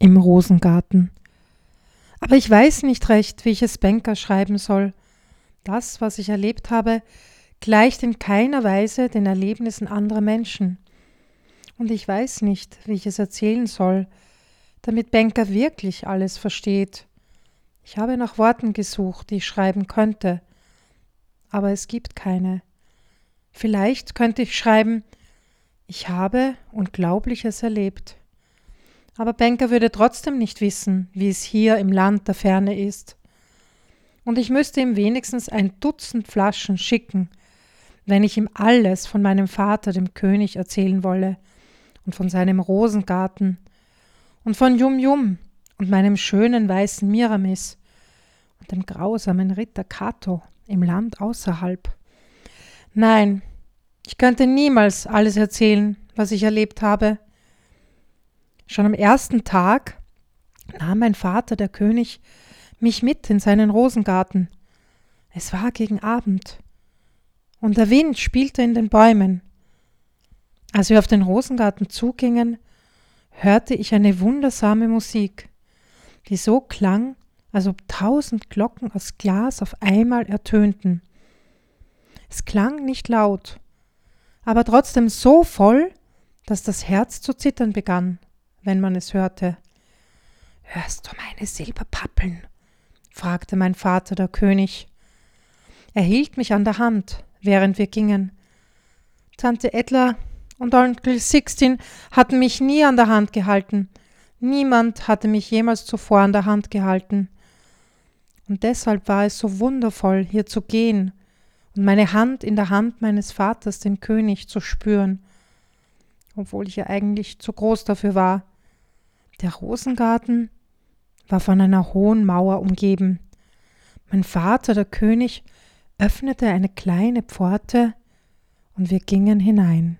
im Rosengarten. Aber ich weiß nicht recht, wie ich es Banker schreiben soll. Das, was ich erlebt habe, gleicht in keiner Weise den Erlebnissen anderer Menschen. Und ich weiß nicht, wie ich es erzählen soll, damit Banker wirklich alles versteht. Ich habe nach Worten gesucht, die ich schreiben könnte, aber es gibt keine. Vielleicht könnte ich schreiben, ich habe Unglaubliches erlebt. Aber Banker würde trotzdem nicht wissen, wie es hier im Land der Ferne ist. Und ich müsste ihm wenigstens ein Dutzend Flaschen schicken, wenn ich ihm alles von meinem Vater, dem König, erzählen wolle und von seinem Rosengarten und von Yum Yum und meinem schönen weißen Miramis und dem grausamen Ritter Kato im Land außerhalb. Nein, ich könnte niemals alles erzählen, was ich erlebt habe. Schon am ersten Tag nahm mein Vater, der König, mich mit in seinen Rosengarten. Es war gegen Abend, und der Wind spielte in den Bäumen. Als wir auf den Rosengarten zugingen, hörte ich eine wundersame Musik, die so klang, als ob tausend Glocken aus Glas auf einmal ertönten. Es klang nicht laut, aber trotzdem so voll, dass das Herz zu zittern begann wenn man es hörte. Hörst du meine Silberpappeln? fragte mein Vater der König. Er hielt mich an der Hand, während wir gingen. Tante Edla und Onkel Sixtin hatten mich nie an der Hand gehalten. Niemand hatte mich jemals zuvor an der Hand gehalten. Und deshalb war es so wundervoll, hier zu gehen und meine Hand in der Hand meines Vaters, den König, zu spüren, obwohl ich ja eigentlich zu groß dafür war. Der Rosengarten war von einer hohen Mauer umgeben. Mein Vater, der König, öffnete eine kleine Pforte, und wir gingen hinein.